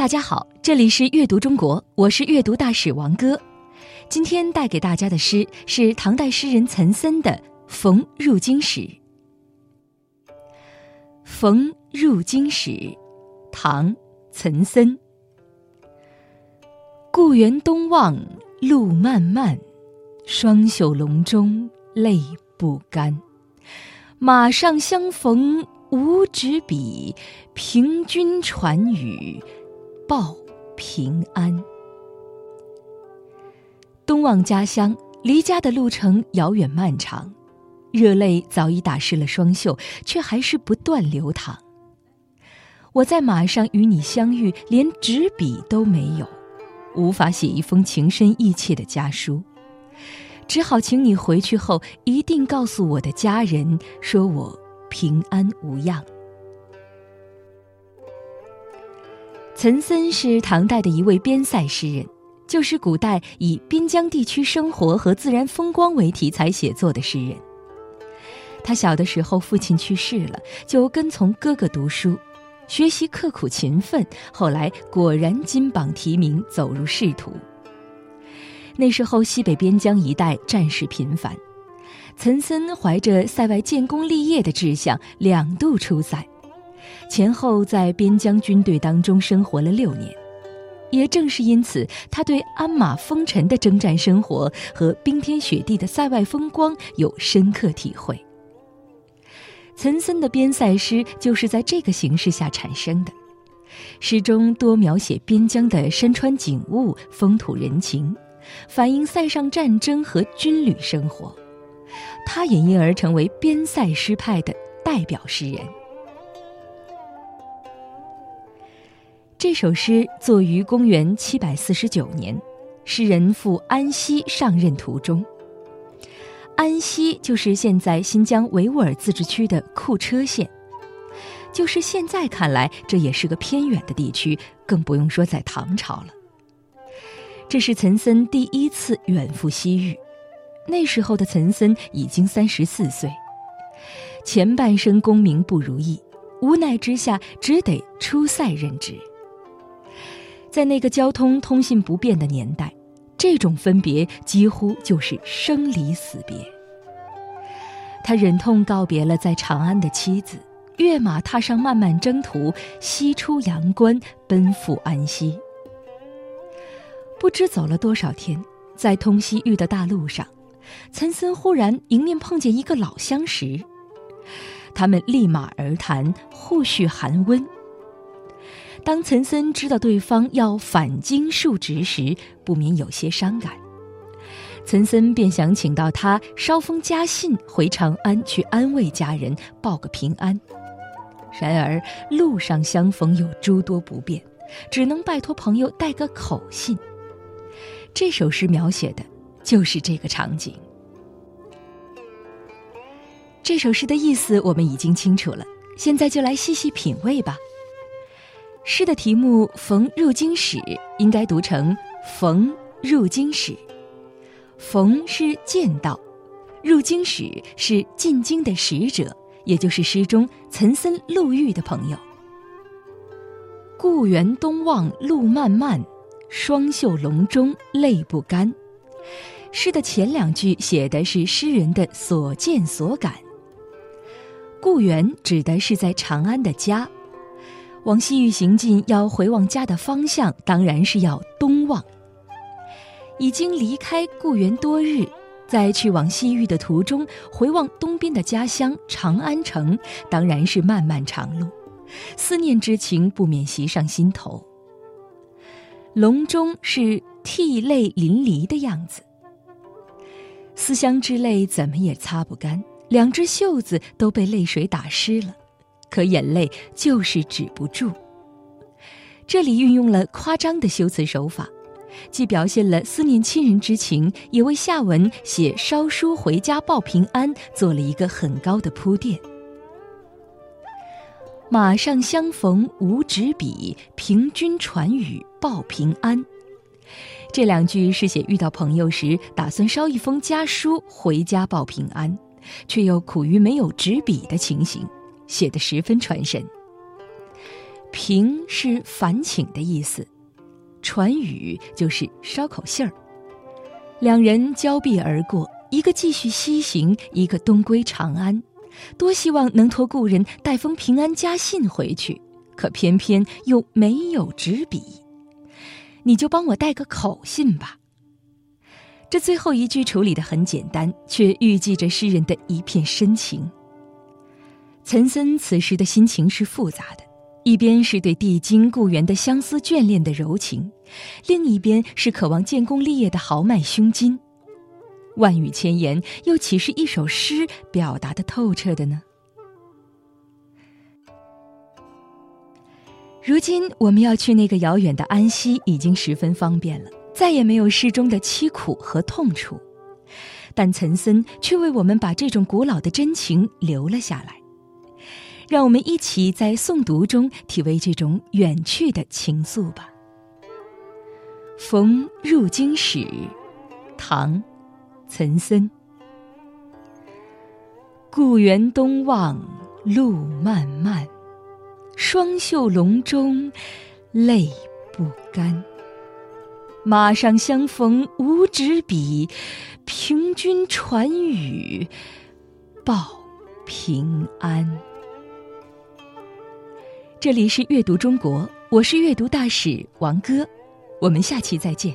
大家好，这里是阅读中国，我是阅读大使王哥。今天带给大家的诗是唐代诗人岑参的《逢入京使》。《逢入京使》，唐·岑参。故园东望路漫漫，双袖龙钟泪不干。马上相逢无纸笔，凭君传语报平安。东望家乡，离家的路程遥远漫长，热泪早已打湿了双袖，却还是不断流淌。我在马上与你相遇，连纸笔都没有，无法写一封情深意切的家书。只好请你回去后一定告诉我的家人，说我平安无恙。岑参是唐代的一位边塞诗人，就是古代以边疆地区生活和自然风光为题材写作的诗人。他小的时候父亲去世了，就跟从哥哥读书，学习刻苦勤奋，后来果然金榜题名，走入仕途。那时候，西北边疆一带战事频繁，岑参怀着塞外建功立业的志向，两度出塞，前后在边疆军队当中生活了六年。也正是因此，他对鞍马风尘的征战生活和冰天雪地的塞外风光有深刻体会。岑参的边塞诗就是在这个形势下产生的，诗中多描写边疆的山川景物、风土人情。反映塞上战争和军旅生活，他也因而成为边塞诗派的代表诗人。这首诗作于公元七百四十九年，诗人赴安西上任途中。安西就是现在新疆维吾尔自治区的库车县，就是现在看来，这也是个偏远的地区，更不用说在唐朝了。这是岑参第一次远赴西域，那时候的岑参已经三十四岁，前半生功名不如意，无奈之下只得出塞任职。在那个交通通信不便的年代，这种分别几乎就是生离死别。他忍痛告别了在长安的妻子，跃马踏上漫漫征途，西出阳关，奔赴安西。不知走了多少天，在通西域的大路上，岑参忽然迎面碰见一个老相识。他们立马而谈，互叙寒温。当岑参知道对方要返京述职时，不免有些伤感。岑参便想请到他捎封家信回长安，去安慰家人，报个平安。然而路上相逢有诸多不便，只能拜托朋友带个口信。这首诗描写的就是这个场景。这首诗的意思我们已经清楚了，现在就来细细品味吧。诗的题目《逢入京使》应该读成“逢入京使”。逢是见到，入京使是进京的使者，也就是诗中岑参路遇的朋友。故园东望路漫漫。双袖龙钟泪不干。诗的前两句写的是诗人的所见所感。故园指的是在长安的家，往西域行进要回望家的方向，当然是要东望。已经离开故园多日，在去往西域的途中，回望东边的家乡长安城，当然是漫漫长路，思念之情不免袭上心头。笼中是涕泪淋漓的样子，思乡之泪怎么也擦不干，两只袖子都被泪水打湿了，可眼泪就是止不住。这里运用了夸张的修辞手法，既表现了思念亲人之情，也为下文写捎书回家报平安做了一个很高的铺垫。马上相逢无纸笔，凭君传语报平安。这两句是写遇到朋友时，打算捎一封家书回家报平安，却又苦于没有纸笔的情形，写得十分传神。平是烦请的意思，传语就是捎口信儿。两人交臂而过，一个继续西行，一个东归长安，多希望能托故人带封平安家信回去，可偏偏又没有纸笔。你就帮我带个口信吧。这最后一句处理的很简单，却预计着诗人的一片深情。岑参此时的心情是复杂的，一边是对帝京故园的相思眷恋的柔情，另一边是渴望建功立业的豪迈胸襟。万语千言，又岂是一首诗表达的透彻的呢？如今我们要去那个遥远的安溪，已经十分方便了。再也没有诗中的凄苦和痛楚，但岑参却为我们把这种古老的真情留了下来。让我们一起在诵读中体味这种远去的情愫吧。《逢入京使》，唐·岑参。故园东望路漫漫，双袖龙钟泪不干。马上相逢无纸笔，凭君传语报平安。这里是阅读中国，我是阅读大使王哥，我们下期再见。